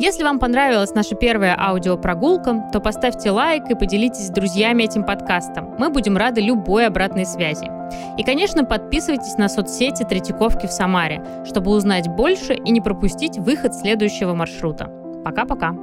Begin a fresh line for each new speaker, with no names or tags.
Если вам понравилась наша первая аудиопрогулка, то поставьте лайк и поделитесь с друзьями этим подкастом. Мы будем рады любой обратной связи. И, конечно, подписывайтесь на соцсети Третьяковки в Самаре, чтобы узнать больше и не пропустить выход следующего маршрута. Пока-пока!